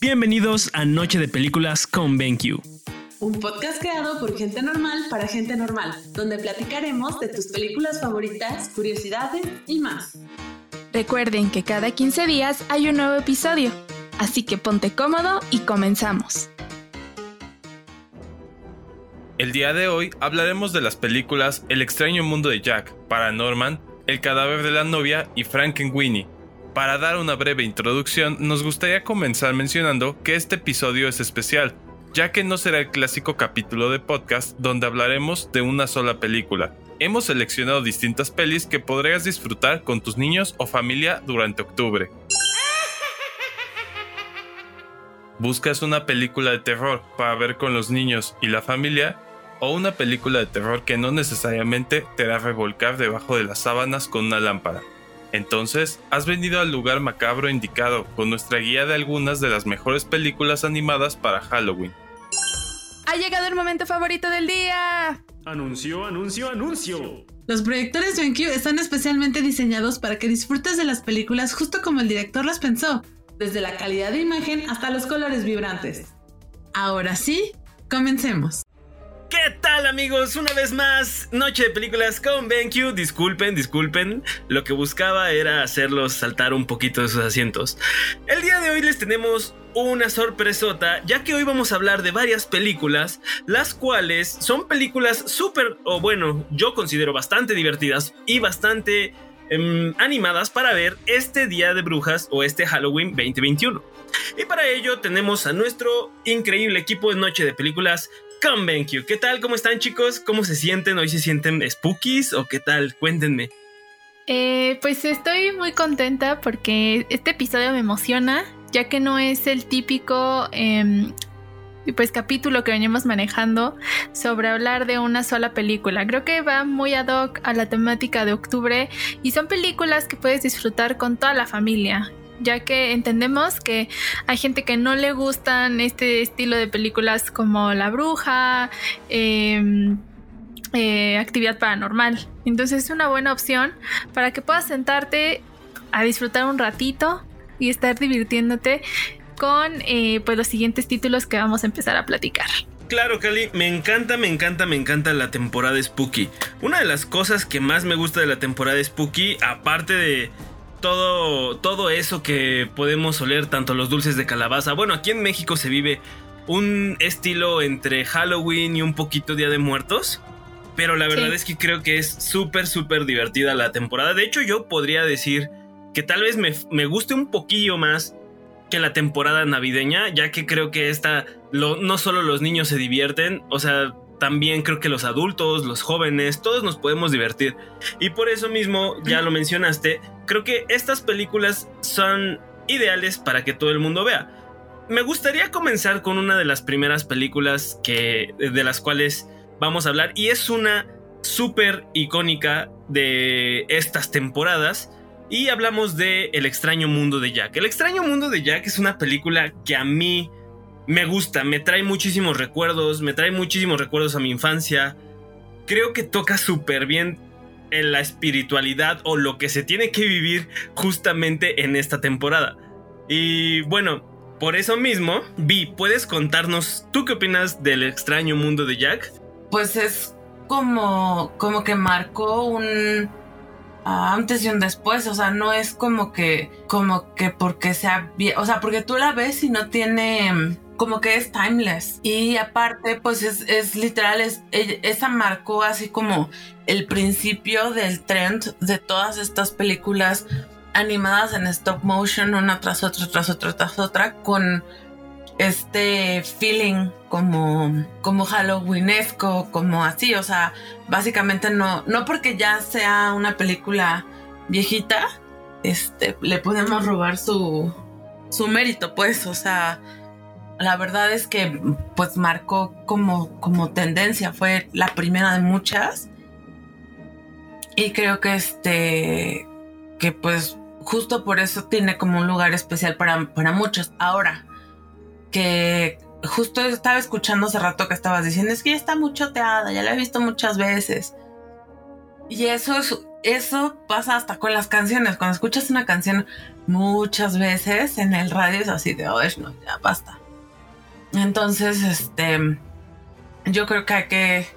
Bienvenidos a Noche de Películas con BenQ. Un podcast creado por gente normal para gente normal, donde platicaremos de tus películas favoritas, curiosidades y más. Recuerden que cada 15 días hay un nuevo episodio, así que ponte cómodo y comenzamos. El día de hoy hablaremos de las películas El extraño mundo de Jack, Paranorman, El cadáver de la novia y Frankenweenie. Para dar una breve introducción, nos gustaría comenzar mencionando que este episodio es especial, ya que no será el clásico capítulo de podcast donde hablaremos de una sola película. Hemos seleccionado distintas pelis que podrías disfrutar con tus niños o familia durante octubre. ¿Buscas una película de terror para ver con los niños y la familia? ¿O una película de terror que no necesariamente te hará revolcar debajo de las sábanas con una lámpara? Entonces, has venido al lugar macabro indicado con nuestra guía de algunas de las mejores películas animadas para Halloween. Ha llegado el momento favorito del día. Anuncio, anuncio, anuncio. Los proyectores BenQ están especialmente diseñados para que disfrutes de las películas justo como el director las pensó, desde la calidad de imagen hasta los colores vibrantes. Ahora sí, comencemos. ¿Qué tal amigos? Una vez más, Noche de Películas con BenQ. Disculpen, disculpen. Lo que buscaba era hacerlos saltar un poquito de sus asientos. El día de hoy les tenemos una sorpresota, ya que hoy vamos a hablar de varias películas, las cuales son películas súper, o bueno, yo considero bastante divertidas y bastante em, animadas para ver este Día de Brujas o este Halloween 2021. Y para ello tenemos a nuestro increíble equipo de Noche de Películas ¿Qué tal? ¿Cómo están chicos? ¿Cómo se sienten? ¿Hoy se sienten spookies o qué tal? Cuéntenme. Eh, pues estoy muy contenta porque este episodio me emociona, ya que no es el típico em, pues capítulo que venimos manejando sobre hablar de una sola película. Creo que va muy ad hoc a la temática de octubre y son películas que puedes disfrutar con toda la familia ya que entendemos que hay gente que no le gustan este estilo de películas como La Bruja, em, eh, Actividad Paranormal. Entonces es una buena opción para que puedas sentarte a disfrutar un ratito y estar divirtiéndote con eh, pues los siguientes títulos que vamos a empezar a platicar. Claro, Cali, me encanta, me encanta, me encanta la temporada Spooky. Una de las cosas que más me gusta de la temporada Spooky, aparte de todo, todo eso que podemos oler, tanto los dulces de calabaza. Bueno, aquí en México se vive un estilo entre Halloween y un poquito Día de Muertos. Pero la verdad es que creo que es súper, súper divertida la temporada. De hecho, yo podría decir que tal vez me, me, guste un poquillo más que la temporada navideña, ya que creo que esta, lo, no solo los niños se divierten, o sea, también creo que los adultos, los jóvenes, todos nos podemos divertir. Y por eso mismo, ya lo mencionaste, creo que estas películas son ideales para que todo el mundo vea. Me gustaría comenzar con una de las primeras películas que, de las cuales vamos a hablar y es una súper icónica de estas temporadas y hablamos de El extraño mundo de Jack. El extraño mundo de Jack es una película que a mí me gusta, me trae muchísimos recuerdos, me trae muchísimos recuerdos a mi infancia. Creo que toca súper bien en la espiritualidad o lo que se tiene que vivir justamente en esta temporada. Y bueno, por eso mismo, Vi, ¿puedes contarnos tú qué opinas del extraño mundo de Jack? Pues es como, como que marcó un antes y un después, o sea, no es como que, como que porque sea o sea, porque tú la ves y no tiene, como que es timeless. Y aparte, pues es, es literal, es, esa marcó así como el principio del trend de todas estas películas animadas en stop motion, una tras otra, tras otra, tras otra, con este feeling como, como Halloweenesco, como así, o sea, básicamente no, no porque ya sea una película viejita, este, le podemos robar su, su mérito, pues, o sea, la verdad es que pues marcó como, como tendencia, fue la primera de muchas. Y creo que este, que pues justo por eso tiene como un lugar especial para, para muchos. Ahora, que justo estaba escuchando hace rato que estabas diciendo, es que ya está muy choteada, ya la he visto muchas veces. Y eso es eso pasa hasta con las canciones. Cuando escuchas una canción muchas veces en el radio es así de, oh, no, ya basta. Entonces, este, yo creo que hay que...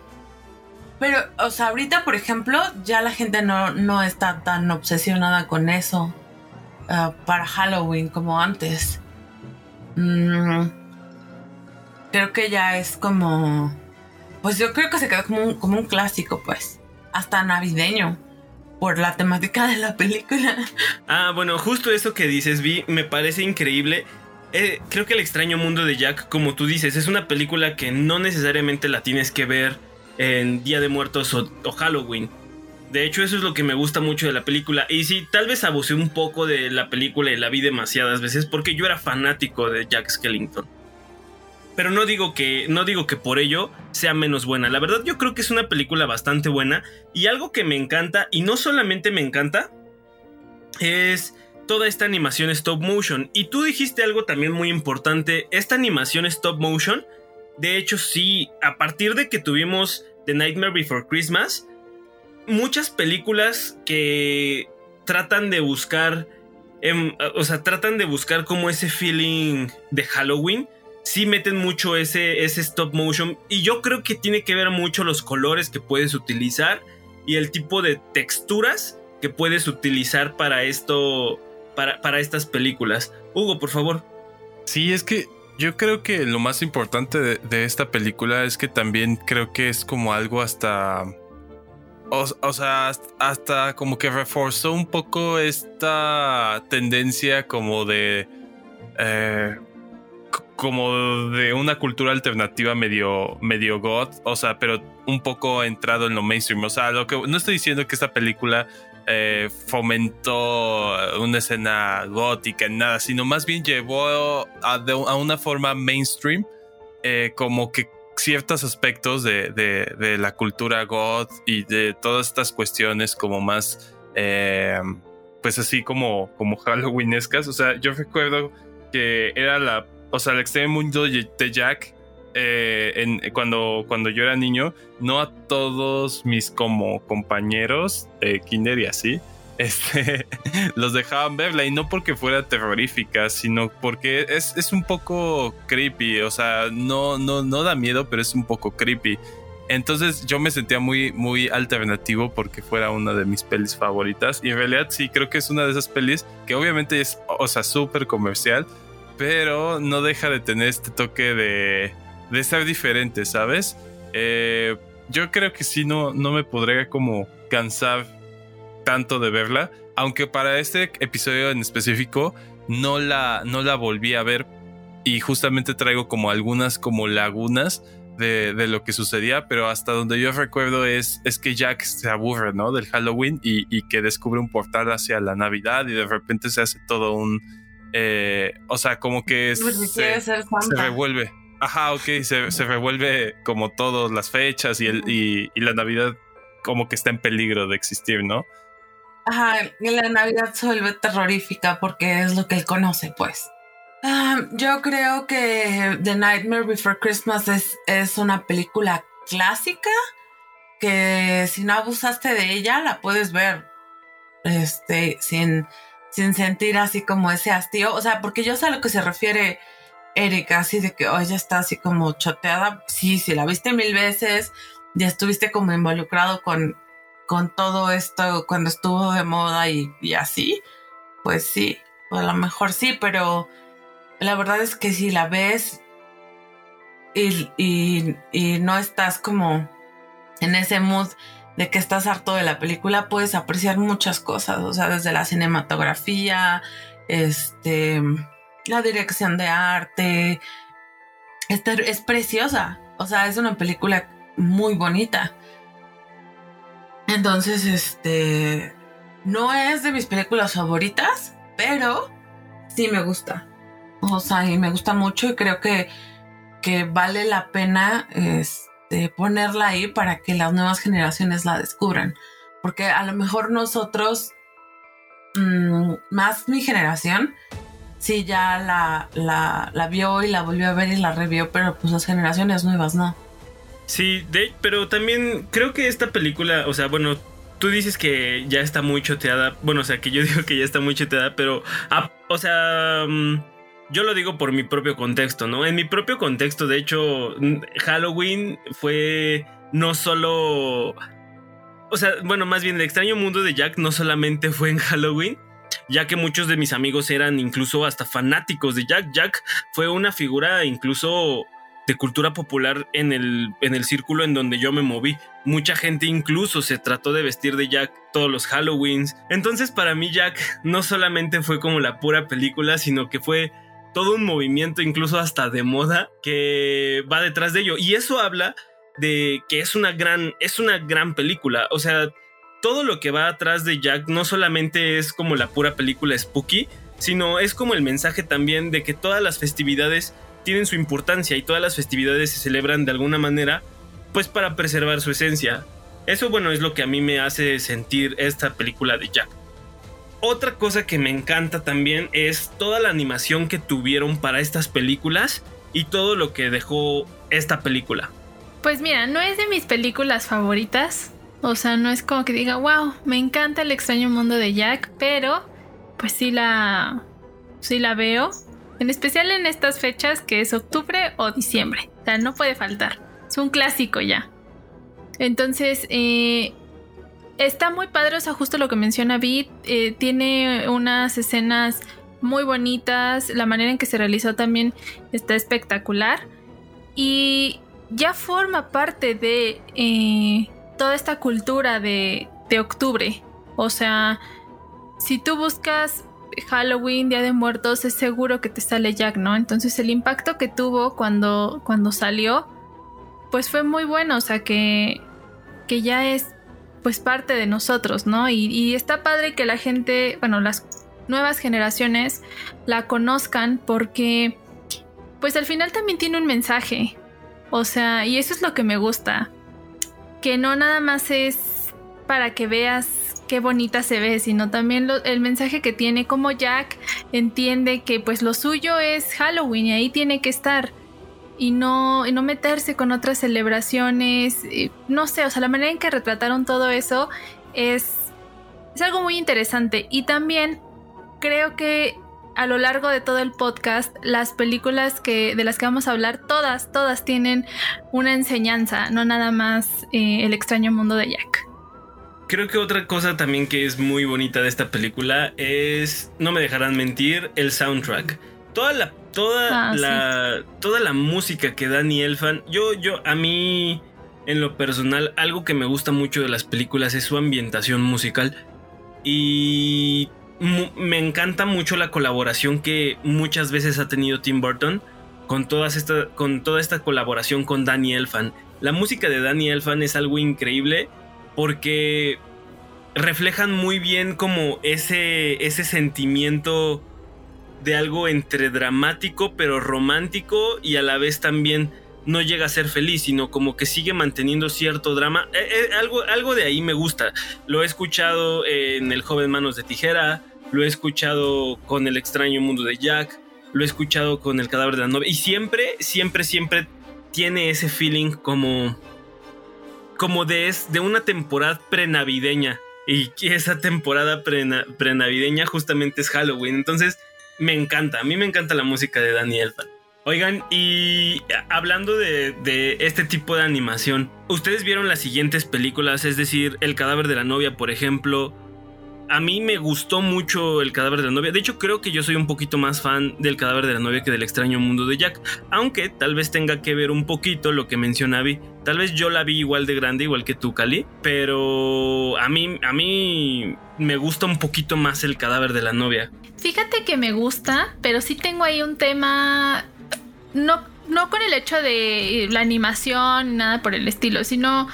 Pero, o sea, ahorita, por ejemplo, ya la gente no, no está tan obsesionada con eso ah, para Halloween como antes. Mm, creo que ya es como... Pues yo creo que se quedó como como un clásico, pues. Hasta navideño por la temática de la película. Ah, bueno, justo eso que dices, Vi, me parece increíble. Eh, creo que El extraño mundo de Jack, como tú dices, es una película que no necesariamente la tienes que ver en Día de Muertos o, Halloween. De hecho, eso es lo que me gusta mucho de la película. Y sí, tal vez abusé un poco de la película y la vi demasiadas veces porque yo era fanático de Jack Skellington. Pero no digo que no digo que por ello sea menos buena. La verdad yo creo que es una película bastante buena y algo que me encanta y no solamente me encanta es toda esta animación stop motion. Y tú dijiste algo también muy importante, esta animación stop motion, de hecho sí, a partir de que tuvimos The Nightmare Before Christmas, muchas películas que tratan de buscar, em, o sea, tratan de buscar como ese feeling de Halloween, sí meten mucho ese, ese stop motion y yo creo que tiene que ver mucho los colores que puedes utilizar y el tipo de texturas que puedes utilizar para esto, para, para estas películas. Hugo, por favor. Sí, es que yo creo que lo más importante de, esta película es que también creo que es como algo hasta... O, sea, hasta como que reforzó un poco esta tendencia como de... Eh, como de una cultura alternativa medio, medio goth, o sea, pero un poco entrado en lo mainstream. O sea, lo que no estoy diciendo que esta película eh, fomentó una escena gótica, nada, sino más bien llevó a, una forma mainstream, eh, como que ciertos aspectos de, de, la cultura goth y de todas estas cuestiones como más, eh, pues así como, como halloweenescas. O sea, yo recuerdo que era la o sea, el extremo mundo de Jack, eh, cuando, cuando yo era niño, no a todos mis como compañeros de kinder y así, este, los dejaban verla. Y no porque fuera terrorífica, sino porque es, es, un poco creepy, o sea, no, no, no da miedo, pero es un poco creepy. Entonces yo me sentía muy, muy alternativo porque fuera una de mis pelis favoritas. Y en realidad sí creo que es una de esas pelis que obviamente es, o sea, súper comercial, pero no deja de tener este toque de, de ser diferente, ¿sabes? Eh, yo creo que sí, no, no me podría como cansar tanto de verla, aunque para este episodio en específico no la, no la volví a ver y justamente traigo como algunas como lagunas de, de, lo que sucedía, pero hasta donde yo recuerdo es, es que Jack se aburre, ¿no? Del Halloween y, y que descubre un portal hacia la Navidad y de repente se hace todo un eh, o sea, como que pues, se, se, revuelve. Ajá, ok, se, se, revuelve como todas las fechas y, el, y, la Navidad como que está en peligro de existir, ¿no? Ajá, y la Navidad se vuelve terrorífica porque es lo que él conoce, pues. Ah, yo creo que The Nightmare Before Christmas es, una película clásica que si no abusaste de ella la puedes ver este sin sin sentir así como ese hastío. O sea, porque yo sé a lo que se refiere Erika, así de que, hoy ya está así como choteada. Sí, sí, la viste mil veces, ya estuviste como involucrado con, con todo esto cuando estuvo de moda y, así. Pues sí, a lo mejor sí, pero la verdad es que si la ves y, y no estás como en ese mood de que estás harto de la película, puedes apreciar muchas cosas, o sea, desde la cinematografía, este, la dirección de arte, es preciosa, o sea, es una película muy bonita. Entonces, este, no es de mis películas favoritas, pero sí me gusta. O sea, y me gusta mucho y creo que, que vale la pena, este, ponerla ahí para que las nuevas generaciones la descubran. Porque a lo mejor nosotros, mm, más mi generación, sí ya la, la, vio y la volvió a ver y la revió, pero pues las generaciones nuevas no. Sí, de, pero también creo que esta película, o sea, bueno, tú dices que ya está muy choteada. Bueno, o sea, que yo digo que ya está muy choteada, pero, ah, o sea, mm, yo lo digo por mi propio contexto, ¿no? En mi propio contexto, de hecho, Halloween fue no solo... O sea, bueno, más bien el extraño mundo de Jack no solamente fue en Halloween, ya que muchos de mis amigos eran incluso hasta fanáticos de Jack. Jack fue una figura incluso de cultura popular en el, en el círculo en donde yo me moví. Mucha gente incluso se trató de vestir de Jack todos los Halloweens. Entonces para mí Jack no solamente fue como la pura película, sino que fue todo un movimiento incluso hasta de moda que va detrás de ello. Y eso habla de que es una gran, es una gran película. O sea, todo lo que va atrás de Jack no solamente es como la pura película spooky, sino es como el mensaje también de que todas las festividades tienen su importancia y todas las festividades se celebran de alguna manera, pues para preservar su esencia. Eso bueno es lo que a mí me hace sentir esta película de Jack. Otra cosa que me encanta también es toda la animación que tuvieron para estas películas y todo lo que dejó esta película. Pues mira, no es de mis películas favoritas. O sea, no es como que diga, wow, me encanta el extraño mundo de Jack, pero pues sí la, sí la veo. En especial en estas fechas que es octubre o diciembre. O sea, no puede faltar. Es un clásico ya. Entonces, eh, está muy padre, o sea, justo lo que menciona Beat. Eh, tiene unas escenas muy bonitas. La manera en que se realizó también está espectacular. Y ya forma parte de eh, toda esta cultura de, de octubre. O sea, si tú buscas Halloween, Día de Muertos, es seguro que te sale Jack, ¿no? Entonces el impacto que tuvo cuando, cuando salió, pues fue muy bueno, o sea que, que ya es pues parte de nosotros, ¿no? Y, y está padre que la gente, bueno, las nuevas generaciones la conozcan porque pues al final también tiene un mensaje, o sea, y eso es lo que me gusta, que no nada más es para que veas qué bonita se ve, sino también el mensaje que tiene, como Jack entiende que pues lo suyo es Halloween y ahí tiene que estar. Y no, y no meterse con otras celebraciones, no sé, o sea, la manera en que retrataron todo eso es, es algo muy interesante. Y también creo que a lo largo de todo el podcast, las películas que, de las que vamos a hablar, todas, todas tienen una enseñanza, no nada más eh, el extraño mundo de Jack. Creo que otra cosa también que es muy bonita de esta película es, no me dejarán mentir, el soundtrack. Toda la, toda ah, la, toda la música que Danny Elfan, yo, yo, a mí, en lo personal, algo que me gusta mucho de las películas es su ambientación musical. Y me encanta mucho la colaboración que muchas veces ha tenido Tim Burton con, todas esta, con toda esta colaboración con Danny Elfan. La música de Danny Elfan es algo increíble porque reflejan muy bien como ese, ese sentimiento de algo entre dramático pero romántico y a la vez también no llega a ser feliz, sino como que sigue manteniendo cierto drama. Eh, eh, algo, algo de ahí me gusta. Lo he escuchado en El joven manos de tijera, lo he escuchado con El extraño mundo de Jack, lo he escuchado con El cadáver de la novia y siempre, siempre, siempre tiene ese feeling como como de, es, de una temporada prenavideña. Y esa temporada prenavideña justamente es Halloween. Entonces, me encanta. A mí me encanta la música de Elfman. Oigan, y hablando de, este tipo de animación, ¿ustedes vieron las siguientes películas? Es decir, El cadáver de la novia, por ejemplo, a mí me gustó mucho el cadáver de la novia. De hecho, creo que yo soy un poquito más fan del cadáver de la novia que del extraño mundo de Jack. Aunque tal vez tenga que ver un poquito lo que menciona Vi. Tal vez yo la vi igual de grande, igual que tú, Cali. Pero a mí, a mí me gusta un poquito más el cadáver de la novia. Fíjate que me gusta, pero sí tengo ahí un tema. No, no con el hecho de la animación, nada por el estilo, sino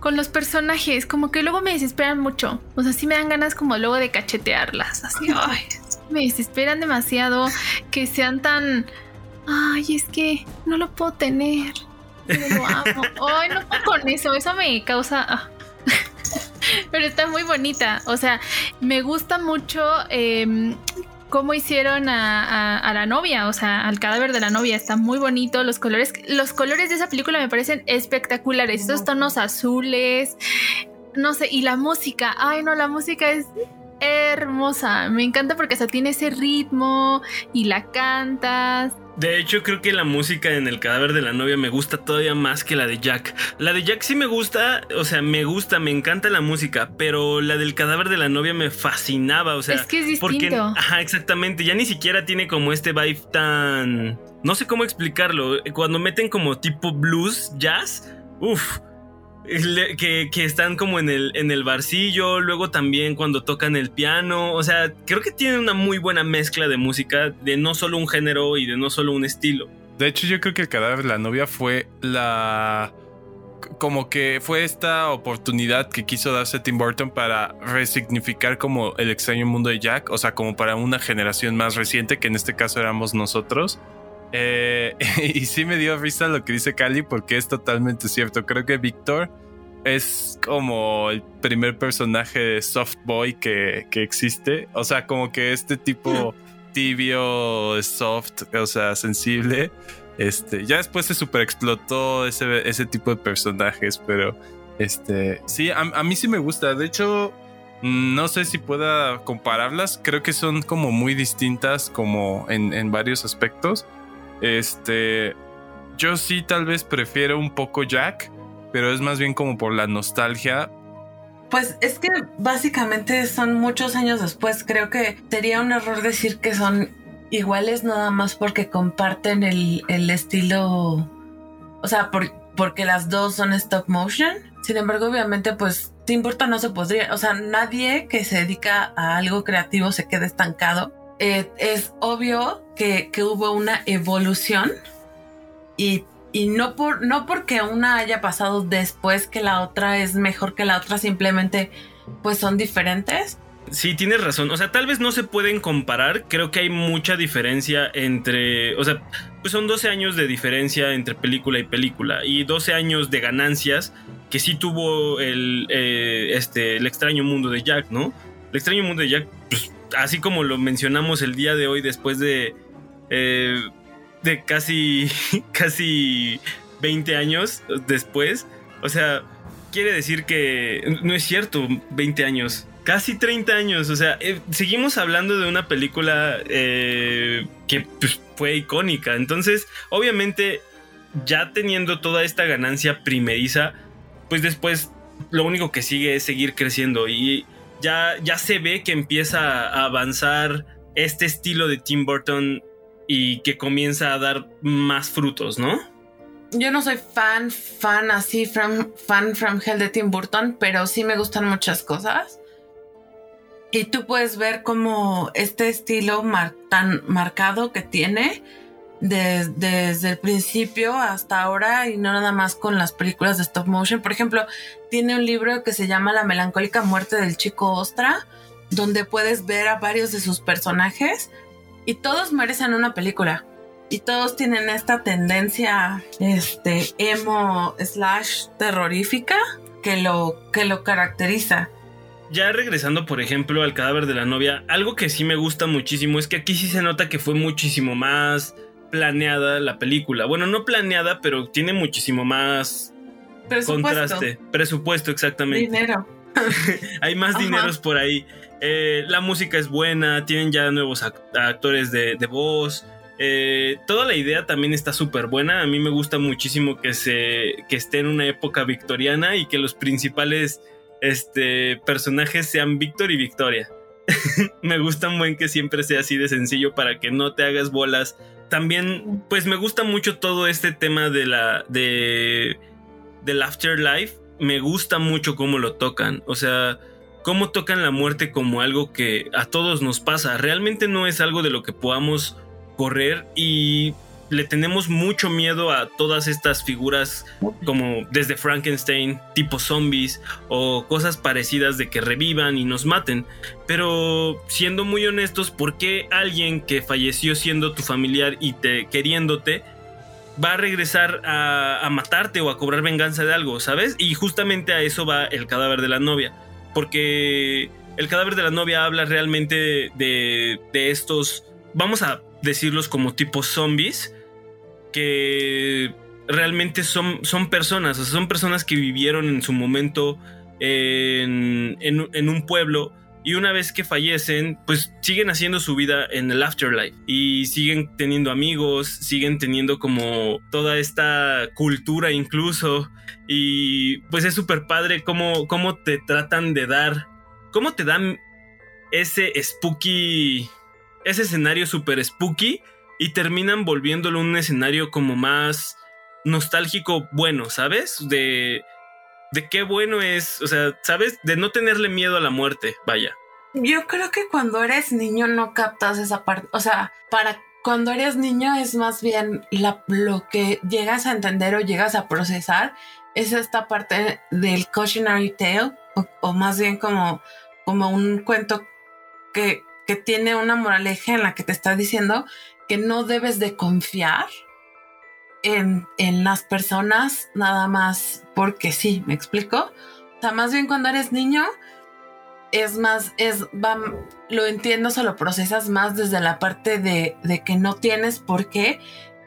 con los personajes, como que luego me desesperan mucho. O sea, sí me dan ganas como luego de cachetearlas. Así, ay, me desesperan demasiado que sean tan. Ay, es que no lo puedo tener. No lo amo. Ay, no puedo con eso. Eso me causa. Ah. Pero está muy bonita. O sea, me gusta mucho eh, cómo hicieron a, la novia, o sea, al cadáver de la novia. Está muy bonito. Los colores, los colores de esa película me parecen espectaculares. Estos tonos azules. no sé, y la música, ay no, la música es hermosa, me encanta porque hasta tiene ese ritmo y la cantas. De hecho, creo que la música en El cadáver de la novia me gusta todavía más que la de Jack. La de Jack sí me gusta, o sea, me gusta, me encanta la música, pero la del cadáver de la novia me fascinaba, o sea, es que es porque ajá, exactamente, ya ni siquiera tiene como este vibe tan no sé cómo explicarlo, cuando meten como tipo blues, jazz, uff, que, están como en el, en el barcillo, luego también cuando tocan el piano, o sea, creo que tienen una muy buena mezcla de música, de no solo un género y de no solo un estilo. De hecho, yo creo que el cadáver de la novia fue la... Como que fue esta oportunidad que quiso darse Tim Burton para resignificar como el extraño mundo de Jack, o sea, como para una generación más reciente, que en este caso éramos nosotros. Eh, y sí me dio risa lo que dice Cali porque es totalmente cierto. Creo que Víctor es como el primer personaje soft boy que, que existe. O sea, como que este tipo tibio, soft, o sea, sensible. Este, ya después se super explotó ese, ese tipo de personajes, pero este, sí, a, a mí sí me gusta. De hecho, no sé si pueda compararlas. Creo que son como muy distintas, como en, en varios aspectos. Este, yo sí tal vez prefiero un poco Jack, pero es más bien como por la nostalgia. Pues es que básicamente son muchos años después. Creo que sería un error decir que son iguales nada más porque comparten el, estilo, o sea, por, porque las dos son stop motion. Sin embargo, obviamente, pues Tim Burton no se podría, o sea, nadie que se dedica a algo creativo se queda estancado. Eh, es obvio que, que, hubo una evolución y, y, no, por, no porque una haya pasado después que la otra es mejor que la otra, simplemente pues son diferentes. Sí, tienes razón. O sea, tal vez no se pueden comparar. Creo que hay mucha diferencia entre. O sea, pues son 12 años de diferencia entre película y película. Y 12 años de ganancias que sí tuvo el, eh, este, el extraño mundo de Jack, ¿no? El extraño mundo de Jack, pues, así como lo mencionamos el día de hoy, después de. Eh, de casi. casi 20 años después. O sea, quiere decir que. No es cierto, 20 años. Casi 30 años, o sea, eh, seguimos hablando de una película eh, que pues, fue icónica. Entonces, obviamente, ya teniendo toda esta ganancia primeriza, pues después lo único que sigue es seguir creciendo y ya, ya se ve que empieza a avanzar este estilo de Tim Burton y que comienza a dar más frutos, ¿no? Yo no soy fan, fan así, fan from hell de Tim Burton, pero sí me gustan muchas cosas. Y tú puedes ver como este estilo tan marcado que tiene de, desde el principio hasta ahora y no nada más con las películas de stop motion. Por ejemplo, tiene un libro que se llama La melancólica muerte del chico Ostra, donde puedes ver a varios de sus personajes y todos merecen una película. Y todos tienen esta tendencia este emo slash terrorífica que lo, que lo caracteriza ya regresando, por ejemplo, al cadáver de la novia, algo que sí me gusta muchísimo es que aquí sí se nota que fue muchísimo más planeada la película. Bueno, no planeada, pero tiene muchísimo más Presupuesto. contraste. Presupuesto, exactamente. Dinero. Hay más Ajá. dineros por ahí. Eh, la música es buena, tienen ya nuevos act actores de, de voz. Eh, toda la idea también está súper buena. A mí me gusta muchísimo que, se, que esté en una época victoriana y que los principales este, personajes sean Víctor y Victoria. me gusta un buen que siempre sea así de sencillo para que no te hagas bolas. También, pues me gusta mucho todo este tema de la. de. del afterlife. Me gusta mucho cómo lo tocan. O sea, cómo tocan la muerte como algo que a todos nos pasa. Realmente no es algo de lo que podamos correr y le tenemos mucho miedo a todas estas figuras como desde Frankenstein, tipo zombies o cosas parecidas de que revivan y nos maten. Pero siendo muy honestos, ¿por qué alguien que falleció siendo tu familiar y te queriéndote va a regresar a, a matarte o a cobrar venganza de algo, ¿sabes? Y justamente a eso va el cadáver de la novia. Porque el cadáver de la novia habla realmente de, de estos, vamos a decirlos como tipos zombies, que realmente son, son personas, son personas que vivieron en su momento en, en, en un pueblo y una vez que fallecen, pues siguen haciendo su vida en el afterlife y siguen teniendo amigos, siguen teniendo como toda esta cultura incluso y pues es súper padre cómo, cómo te tratan de dar, cómo te dan ese spooky, ese escenario súper spooky y terminan volviéndolo un escenario como más nostálgico bueno, ¿sabes? De de qué bueno es, o sea, ¿sabes? De no tenerle miedo a la muerte, vaya. Yo creo que cuando eres niño no captas esa parte, o sea, para cuando eres niño es más bien lo que llegas a entender o llegas a procesar es esta parte del cautionary tale o, o más bien como, como un cuento que, que tiene una moraleja en la que te está diciendo que no debes de confiar en, en, las personas nada más porque sí, ¿me explico? O sea, más bien cuando eres niño es más, es, va, lo entiendes o lo procesas más desde la parte de, de que no tienes por qué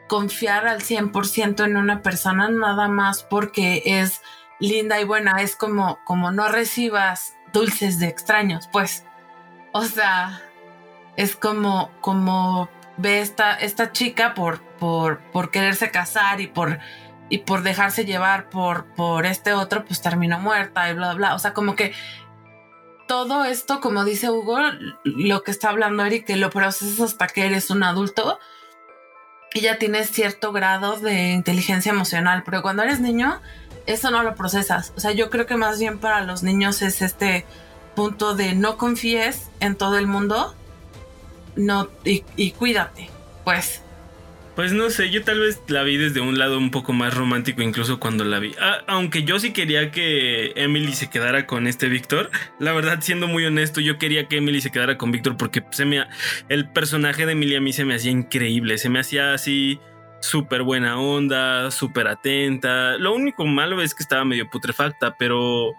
confiar al 100% en una persona nada más porque es linda y buena, es como, como no recibas dulces de extraños, pues. O sea, es como, como ve esta, esta chica por, por, por quererse casar y por, y por dejarse llevar por, por este otro, pues terminó muerta y bla, bla. O sea, como que todo esto, como dice Hugo, lo que está hablando Eric, que lo procesas hasta que eres un adulto y ya tienes cierto grado de inteligencia emocional, pero cuando eres niño, eso no lo procesas. O sea, yo creo que más bien para los niños es este punto de no confíes en todo el mundo no, y, y cuídate, pues. Pues no sé, yo tal vez la vi desde un lado un poco más romántico incluso cuando la vi. Ah, aunque yo sí quería que Emily se quedara con este Víctor. La verdad, siendo muy honesto, yo quería que Emily se quedara con Víctor porque se me, el personaje de Emily a mí se me hacía increíble. Se me hacía así súper buena onda, súper atenta. Lo único malo es que estaba medio putrefacta, pero...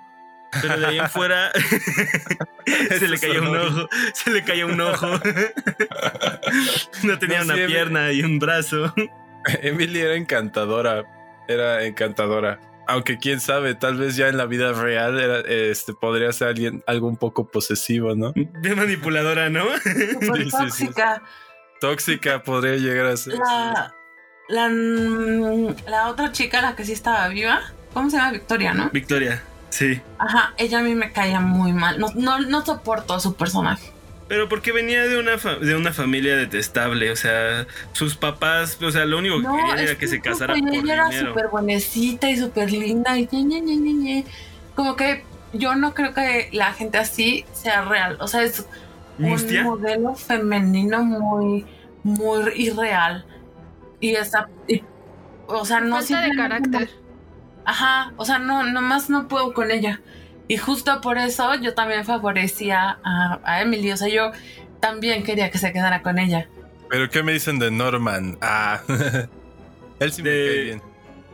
Pero de ahí en fuera se le cayó un ojo, se le cayó un ojo. no tenía No, una sí, pierna y un brazo. Emily era encantadora. Era encantadora. Aunque quién sabe, tal vez ya en la vida real era, este, podría ser alguien algo un poco posesivo, ¿no? De manipuladora, ¿no? Sí, tóxica. Tóxica podría llegar a ser. La, la, mm, la otra chica, la que sí estaba viva, ¿cómo se llama? Victoria, ¿no? Victoria, sí. Ajá, ella a mí me caía muy mal. No, no, no soporto a su personaje. Pero porque venía de una, fa- de una familia detestable, o sea, sus papás, o sea, lo único que No, querían era que se casara por ella era súper buenecita y súper linda y ñe, ñe, ñe, ñe, ñe. Como que yo no creo que la gente así sea real. O sea, es ¿Mustia? un modelo femenino muy, muy irreal. Y esa, y- o sea, no Falta de carácter. Ajá, o sea, no, nomás no puedo con ella. Y justo por eso yo también favorecía a, a Emily. O sea, yo también quería que se quedara con ella. Pero ¿qué me dicen de Norman? Ah, él sí me De- cae bien.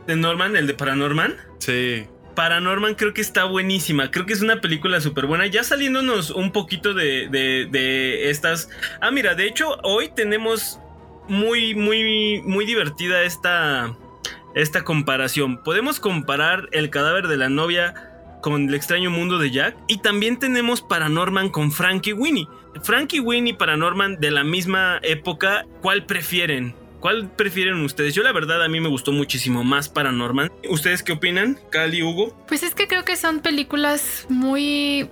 ¿De Norman, el de Paranorman? Sí. Paranorman creo que está buenísima. Creo que es una película súper buena. Ya saliéndonos un poquito de, de- de estas. Ah, mira, de hecho, hoy tenemos muy, muy, muy divertida esta, esta comparación. Podemos comparar el cadáver de la novia con el extraño mundo de Jack. Y también tenemos Paranorman con Frankie Winnie. Frankie Winnie y Paranorman de la misma época. ¿Cuál prefieren? ¿Cuál prefieren ustedes? Yo la verdad a mí me gustó muchísimo más Paranorman. ¿Ustedes qué opinan? Cali, Hugo. Pues es que creo que son películas muy,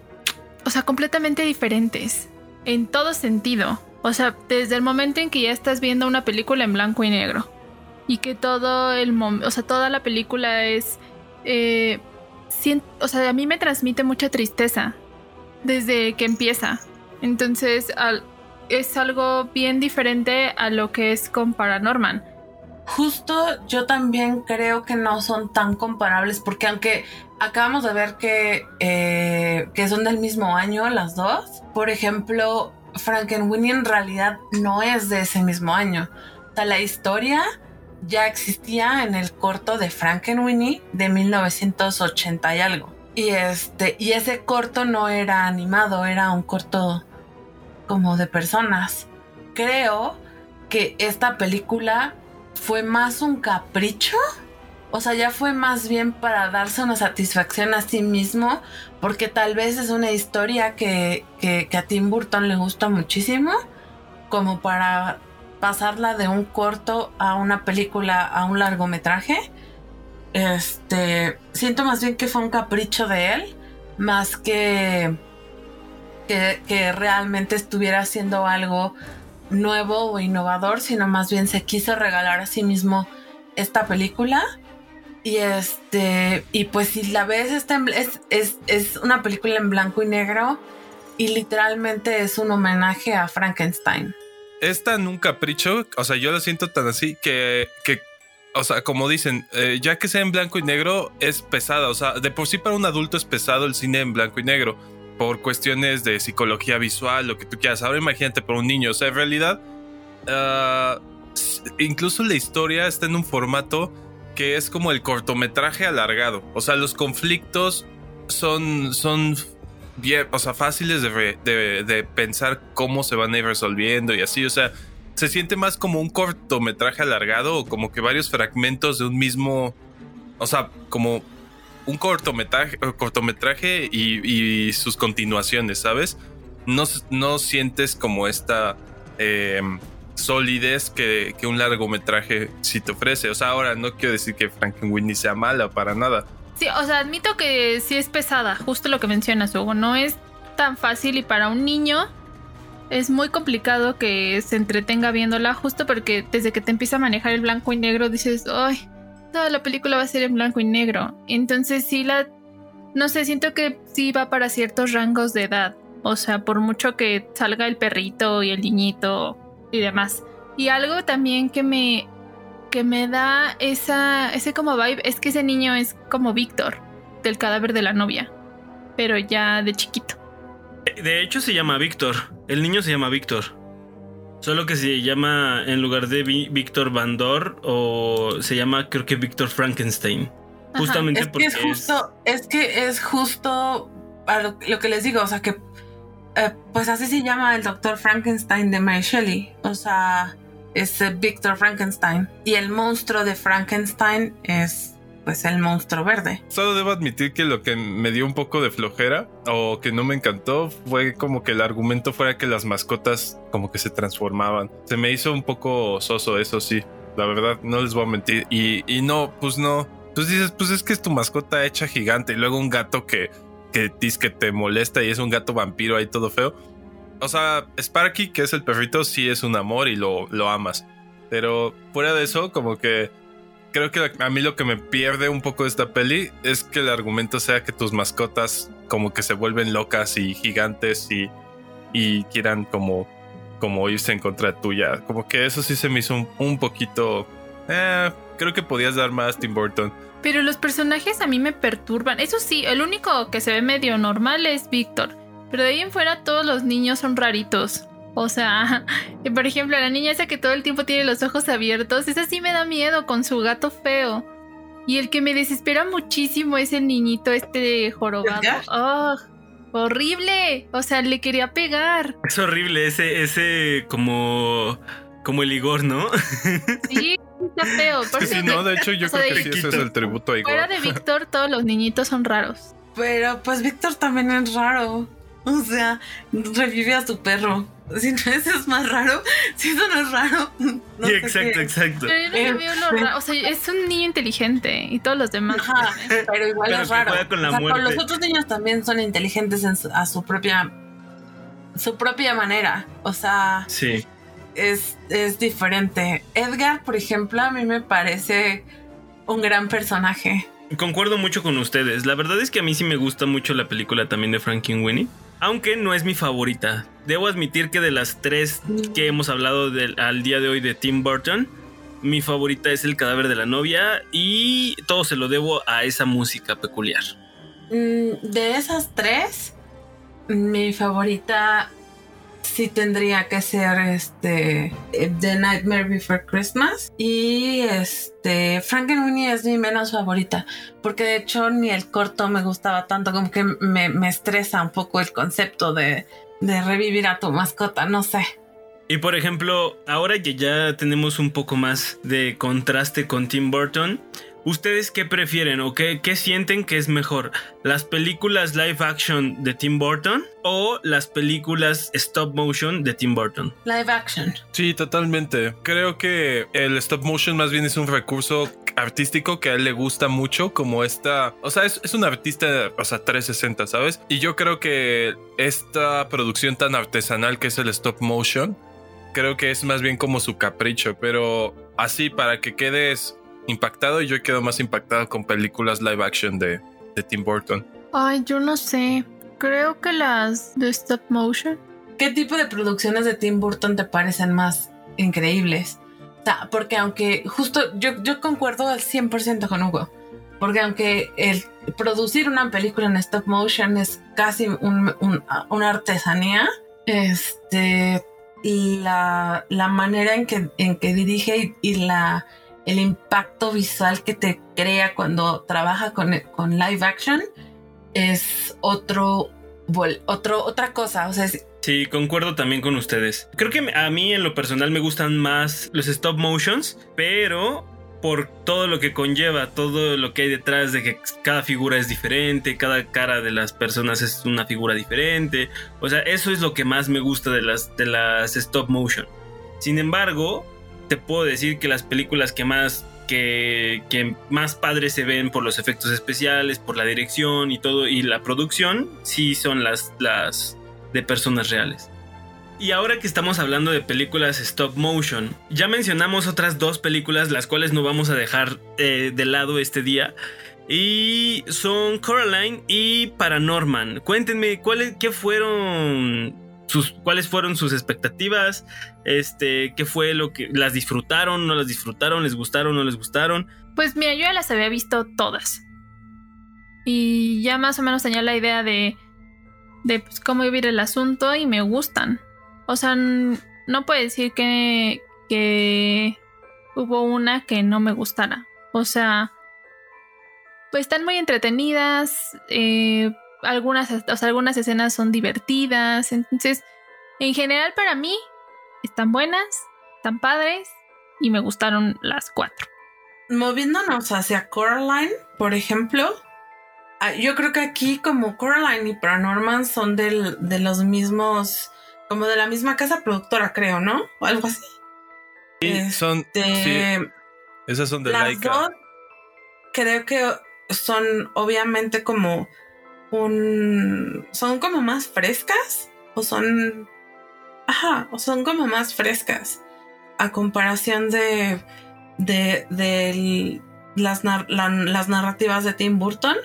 o sea, completamente diferentes en todo sentido. O sea, desde el momento en que ya estás viendo una película en blanco y negro y que todo el momento, o sea, toda la película es, eh, o sea, a mí me transmite mucha tristeza desde que empieza. Entonces, es algo bien diferente a lo que es con Paranorman. Justo yo también creo que no son tan comparables porque aunque acabamos de ver que, eh, que son del mismo año las dos, por ejemplo, Frankenweenie en realidad no es de ese mismo año. O sea, la historia ya existía en el corto de Frankenweenie de 1980 y algo. Y este, y ese corto no era animado, era un corto como de personas. Creo que esta película fue más un capricho o sea, ya fue más bien para darse una satisfacción a sí mismo, porque tal vez es una historia que, que, a Tim Burton le gusta muchísimo, como para pasarla de un corto a una película, a un largometraje. Este, siento más bien que fue un capricho de él, más que, que, realmente estuviera haciendo algo nuevo o innovador, sino más bien se quiso regalar a sí mismo esta película y este, y pues si la ves, es, una película en blanco y negro y literalmente es un homenaje a Frankenstein. Es tan un capricho, o sea, yo lo siento tan así que, que o sea, como dicen, eh, ya que sea en blanco y negro, es pesada. O sea, de por sí para un adulto es pesado el cine en blanco y negro por cuestiones de psicología visual, lo que tú quieras. Ahora imagínate por un niño. O sea, en realidad, ah, incluso la historia está en un formato que es como el cortometraje alargado. O sea, los conflictos son, son bien, o sea, fáciles de, pensar cómo se van a ir resolviendo y así. O sea, se siente más como un cortometraje alargado o como que varios fragmentos de un mismo, o sea, como un cortometraje, cortometraje y, sus continuaciones, ¿sabes? No, no sientes como esta... Em, solidez que, un largometraje sí te ofrece. O sea, ahora no quiero decir que Frankenweenie sea mala para nada. Sí, o sea, admito que sí es pesada, justo lo que mencionas, Hugo. No es tan fácil y para un niño es muy complicado que se entretenga viéndola, justo porque desde que te empieza a manejar el blanco y negro dices, ay, toda la película va a ser en blanco y negro. Entonces sí la... No sé, siento que sí va para ciertos rangos de edad. O sea, por mucho que salga el perrito y el niñito y demás. Y algo también que me que me da esa ese como vibe es que ese niño es como Víctor del cadáver de la novia, pero ya de chiquito. De hecho se llama Víctor. El niño se llama Víctor. Solo que se llama en lugar de Víctor Van Dor o se llama creo que Víctor Frankenstein. Justamente es porque es justo es... que es justo lo que les digo, o sea que eh, pues así se llama el doctor Frankenstein de Mary Shelley. O sea, es Victor Frankenstein. Y el monstruo de Frankenstein es pues el monstruo verde. Solo debo admitir que lo que me dio un poco de flojera o que no me encantó fue como que el argumento fuera que las mascotas como que se transformaban. Se me hizo un poco soso, eso sí. La verdad, no les voy a mentir. Y, y no, pues no. Pues dices, pues es que es tu mascota hecha gigante y luego un gato que que dice que te molesta y es un gato vampiro ahí todo feo. O sea, Sparky, que es el perrito, sí es un amor y lo, lo amas. Pero fuera de eso, como que creo que a mí lo que me pierde un poco de esta peli es que el argumento sea que tus mascotas como que se vuelven locas y gigantes y, y quieran como, como irse en contra tuya. Como que eso sí se me hizo un, poquito... Eh, creo que podías dar más Tim Burton. Pero los personajes a mí me perturban. Eso sí, el único que se ve medio normal es Víctor. Pero de ahí en fuera todos los niños son raritos. O sea, por ejemplo, la niña esa que todo el tiempo tiene los ojos abiertos, esa sí me da miedo con su gato feo. Y el que me desespera muchísimo es el niñito este jorobado. ¡Oh! Horrible. O sea, le quería pegar. Es horrible ese, ese como como el Igor, ¿no? Sí, está feo. sí, no, de hecho yo creo que sí ese es el tributo a Igor. Fuera de Víctor, todos los niñitos son raros. Pero pues Víctor también es raro. O sea, revive a su perro. Si no, eso es más raro. Si eso no es raro. sí, exacto, exacto. Pero yo no veo lo raro. O sea, es un niño inteligente y todos los demás. Ajá, pero igual es raro. Con la o sea, con los otros niños también son inteligentes a su propia su propia manera. O sea, sí es, es diferente. Edgar, por ejemplo, a mí me parece un gran personaje. Concuerdo mucho con ustedes. La verdad es que a mí sí me gusta mucho la película también de Winnie Aunque no es mi favorita. Debo admitir que de las tres que hemos hablado al día de hoy de Tim Burton, mi favorita es El cadáver de la novia y todo se lo debo a esa música peculiar. Mm, de esas tres, mi favorita sí tendría que ser este The Nightmare Before Christmas. Y este Frankenweenie es mi menos favorita porque de hecho ni el corto me gustaba tanto como que me, me estresa un poco el concepto de, de revivir a tu mascota no sé. Y por ejemplo ahora que ya tenemos un poco más de contraste con Tim Burton ¿Ustedes qué prefieren o qué, qué, sienten que es mejor? ¿Las películas live action de Tim Burton o las películas stop motion de Tim Burton? Live action. Sí, totalmente. Creo que el stop motion más bien es un recurso artístico que a él le gusta mucho, como esta, o sea, es, es un artista, o sea, 360, ¿sabes? Y yo creo que esta producción tan artesanal que es el stop motion, creo que es más bien como su capricho, pero así para que quedes impactado y yo quedo más impactado con películas live action de, de Tim Burton. Ay, yo no sé. Creo que las de stop motion. ¿Qué tipo de producciones de Tim Burton te parecen más increíbles? O sea, porque aunque justo yo, yo concuerdo al 100% con Hugo. Porque aunque el producir una película en stop motion es casi un, un, una artesanía, este, la, la manera en que, en que dirige y, y la el impacto visual que te crea cuando trabaja con, con live action es otro, otro, otra cosa. O sea, Sí, concuerdo también con ustedes. Creo que a mí en lo personal me gustan más los stop motions, pero por todo lo que conlleva, todo lo que hay detrás de que cada figura es diferente, cada cara de las personas es una figura diferente. O sea, eso es lo que más me gusta de las, de las stop motion. Sin embargo, te puedo decir que las películas que más que, que, más padres se ven por los efectos especiales, por la dirección y todo, y la producción, sí son las, las de personas reales. Y ahora que estamos hablando de películas stop motion, ya mencionamos otras dos películas, las cuales no vamos a dejar eh, de lado este día. Y son Coraline y Paranorman. Cuéntenme, ¿cuáles, qué fueron sus, cuáles fueron sus expectativas, este, qué fue lo que las disfrutaron, no las disfrutaron, les gustaron, no les gustaron. Pues mira, yo ya las había visto todas. Y ya más o menos tenía la idea de, de pues, cómo vivir el asunto y me gustan. O sea, no puedo decir que, que hubo una que no me gustara. O sea, pues están muy entretenidas. Eh, algunas, o sea, algunas escenas son divertidas. Entonces, en general para mí, están buenas, están padres y me gustaron las cuatro. Moviéndonos hacia Coraline, por ejemplo, yo creo que aquí como Coraline y Paranorman son del, de los mismos, como de la misma casa productora, creo, ¿no? O algo así. Sí, son... Este, sí. Esas son de las Laika. Dos, creo que son obviamente como Son como más frescas o son... Ajá, o son como más frescas a comparación de... de, las, las narrativas de Tim Burton.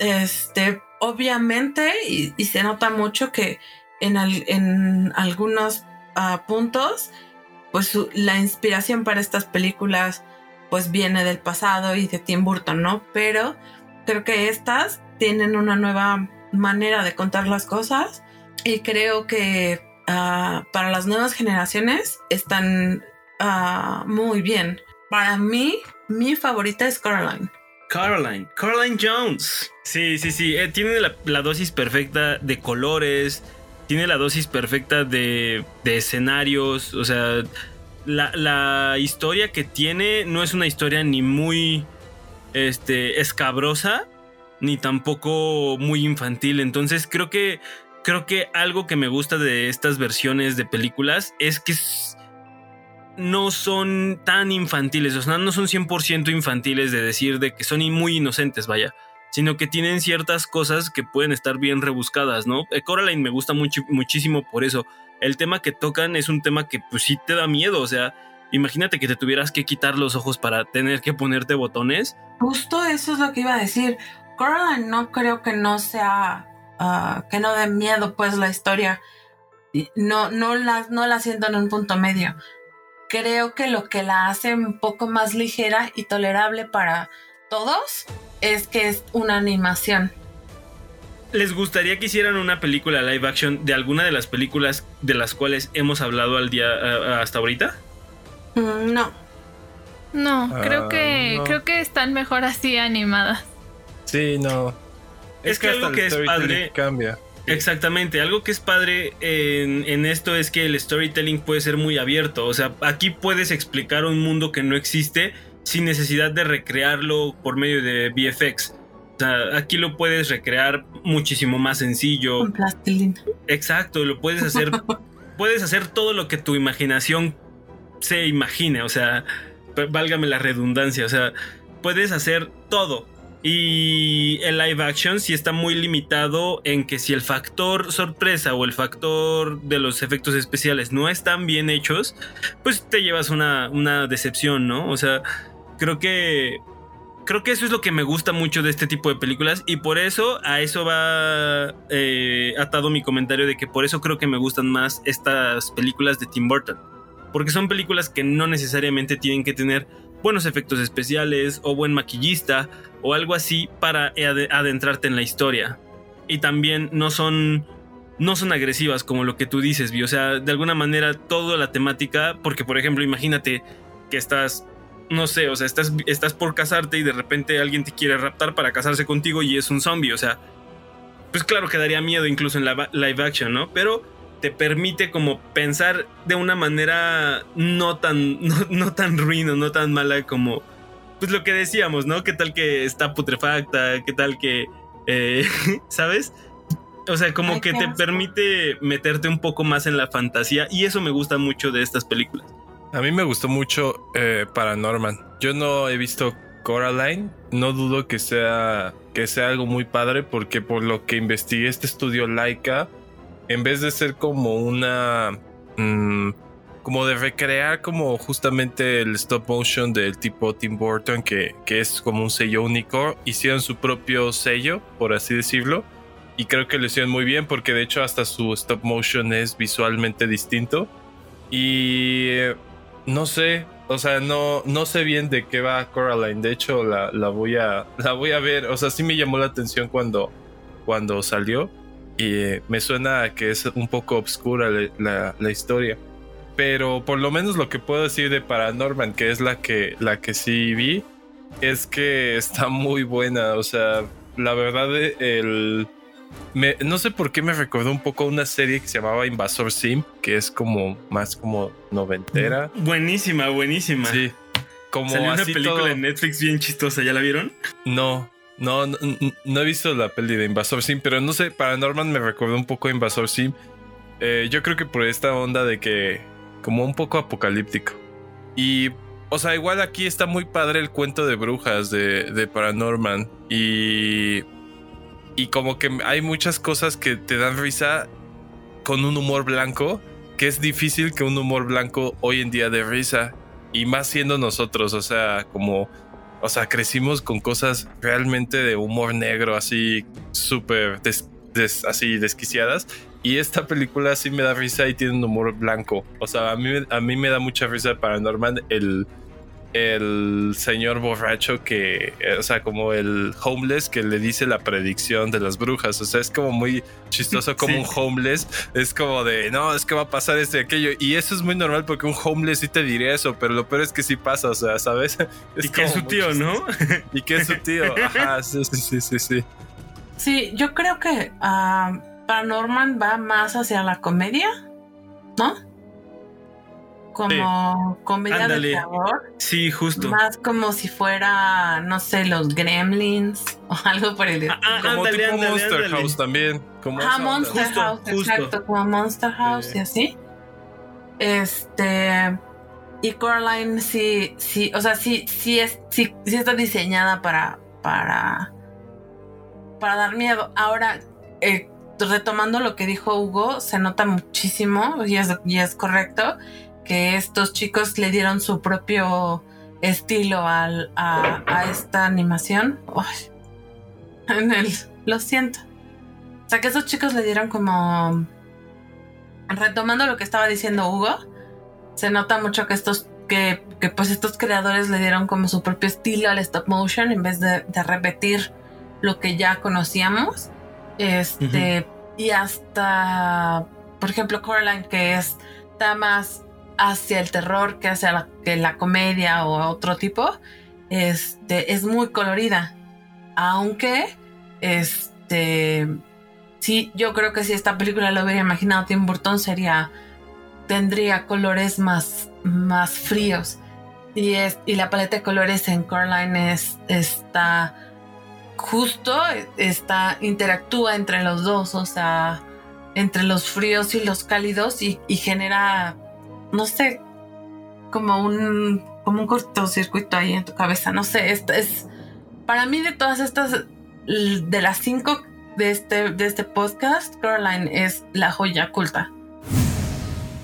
Este, obviamente, y, se nota mucho que en, en algunos uh, puntos, pues la inspiración para estas películas pues viene del pasado y de Tim Burton, ¿no? Pero creo que estas tienen una nueva manera de contar las cosas y creo que uh, para las nuevas generaciones están uh, muy bien. Para mí, mi favorita es Caroline. Caroline, Caroline Jones. Sí, sí, sí. Eh, tiene la, la, dosis perfecta de colores. Tiene la dosis perfecta de, de escenarios. O sea, la, la, historia que tiene no es una historia ni muy este, escabrosa, ni tampoco muy infantil. Entonces creo que, creo que algo que me gusta de estas versiones de películas es que no son tan infantiles, o sea, no son 100% infantiles de decir de que son muy inocentes, vaya, sino que tienen ciertas cosas que pueden estar bien rebuscadas, ¿no? Eh, Coraline me gusta mucho, muchísimo por eso. El tema que tocan es un tema que pues sí te da miedo, o sea, imagínate que te tuvieras que quitar los ojos para tener que ponerte botones. Justo eso es lo que iba a decir. Coraline no creo que no sea, uh, que no dé miedo pues la historia. No, no la, no la siento en un punto medio creo que lo que la hace un poco más ligera y tolerable para todos es que es una animación. ¿Les gustaría que hicieran una película live action de alguna de las películas de las cuales hemos hablado al día uh, hasta ahorita? Mm, no. No, uh, creo que no. creo que están mejor así animadas. Sí, no. Es, es que, que algo que es padre cambia. Exactamente, algo que es padre en, en, esto es que el storytelling puede ser muy abierto, o sea, aquí puedes explicar un mundo que no existe sin necesidad de recrearlo por medio de VFX. O sea, aquí lo puedes recrear muchísimo más sencillo. Con plastilina. Exacto, lo puedes hacer. puedes hacer todo lo que tu imaginación se imagine. O sea, válgame la redundancia. O sea, puedes hacer todo. Y el live action sí está muy limitado en que si el factor sorpresa o el factor de los efectos especiales no están bien hechos, pues te llevas una, una decepción, ¿no? O sea, creo que creo que eso es lo que me gusta mucho de este tipo de películas y por eso a eso va eh, atado mi comentario de que por eso creo que me gustan más estas películas de Tim Burton. Porque son películas que no necesariamente tienen que tener buenos efectos especiales o buen maquillista o algo así para adentrarte en la historia. Y también no son no son agresivas como lo que tú dices, Vi. O sea, de alguna manera toda la temática, porque por ejemplo, imagínate que estás no sé, o sea, estás, estás por casarte y de repente alguien te quiere raptar para casarse contigo y es un zombie, o sea, pues claro que daría miedo incluso en la live action, ¿no? Pero te permite como pensar de una manera no tan, no, tan ruino, no tan mala como, pues lo que decíamos, ¿no? ¿Qué tal que está putrefacta? ¿Qué tal que, eh, ¿sabes? O sea, como que te permite meterte un poco más en la fantasía y eso me gusta mucho de estas películas. A mí me gustó mucho eh, Paranorman. Yo no he visto Coraline. No dudo que sea, que sea algo muy padre porque por lo que investigué este estudio Laika, en vez de ser como una... Mm, como de recrear como justamente el stop motion del tipo Tim Burton, que, que es como un sello único, hicieron su propio sello, por así decirlo. Y creo que lo hicieron muy bien porque de hecho hasta su stop motion es visualmente distinto. Y no sé, o sea, no, no sé bien de qué va Coraline. De hecho, la, voy a, la voy a ver. O sea, sí me llamó la atención cuando, cuando salió. Y me suena a que es un poco obscura la, historia. Pero por lo menos lo que puedo decir de Paranorman, que es la que, la que sí vi, es que está muy buena. O sea, la verdad, el, no sé por qué me recordó un poco una serie que se llamaba Invasor Sim, que es como más como noventera. Buenísima, buenísima. Sí. Como Salió una película en Netflix bien chistosa, ¿ya la vieron? No, no, no, he visto la peli de Invasor Sim, pero no sé, Paranorman me recordó un poco a Invasor Sim. Eh, yo creo que por esta onda de que como un poco apocalíptico. Y, o sea, igual aquí está muy padre el cuento de brujas de, de Paranorman. Y y como que hay muchas cosas que te dan risa con un humor blanco, que es difícil que un humor blanco hoy en día dé risa. Y más siendo nosotros, o sea, como, o sea, crecimos con cosas realmente de humor negro, así súper así desquiciadas. Y esta película sí me da risa y tiene un humor blanco. O sea, a mí, a mí me da mucha risa para Norman el, el señor borracho que, eh, o sea, como el homeless que le dice la predicción de las brujas. O sea, es como muy chistoso como un homeless. Es como de, no, es que va a pasar esto y aquello. Y eso es muy normal porque un homeless sí te diría eso, pero lo peor es que sí pasa, o sea, ¿sabes? y que es su tío, ¿no? y que es su tío. Ajá, sí, sí, sí, sí. Sí, yo creo que uh, Paranorman va más hacia la comedia, ¿no? Como comedia de terror. Sí, justo. Más como si fuera, no sé, los Gremlins o algo por el estilo. Ah, como tipo Monster House también. Como ah, Monster House, exacto, como Monster House y así. Este. Y Coraline sí, sí, o sea, sí, sí, es, sí, sí está diseñada para, para, para dar miedo. Ahora, eh, retomando lo que dijo Hugo, se nota muchísimo y es, y es correcto que estos chicos le dieron su propio estilo a, esta animación. en el, lo siento. O sea, que esos chicos le dieron como... Retomando lo que estaba diciendo Hugo, se nota mucho que estos que, pues estos creadores le dieron como su propio estilo al stop motion en vez de, repetir lo que ya conocíamos. Este, y hasta, por ejemplo, Coraline, que está más hacia el terror que hacia la, que la comedia o otro tipo, este, es muy colorida. Aunque, este, sí, yo creo que si esta película lo hubiera imaginado Tim Burton sería, tendría colores más, más fríos. y, es, y la paleta de colores en Coraline es, está justo, está, interactúa entre los dos, o sea, entre los fríos y los cálidos y, y genera, no sé, como un, como un cortocircuito ahí en tu cabeza, no sé, es, es para mí de todas estas, de las cinco de este, de este podcast, Caroline es la joya culta.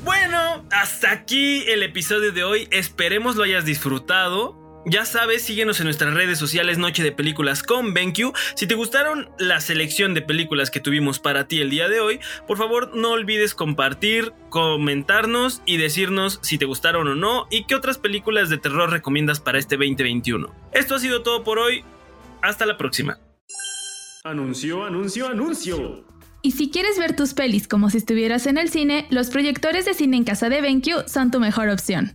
Bueno, hasta aquí el episodio de hoy. Esperemos lo hayas disfrutado. Ya sabes, síguenos en nuestras redes sociales Noche de Películas con BenQ. Si te gustaron la selección de películas que tuvimos para ti el día de hoy, por favor no olvides compartir, comentarnos y decirnos si te gustaron o no y qué otras películas de terror recomiendas para este 2021. Esto ha sido todo por hoy. Hasta la próxima. Anuncio, anuncio, anuncio. Y si quieres ver tus pelis como si estuvieras en el cine, los proyectores de cine en casa de BenQ son tu mejor opción.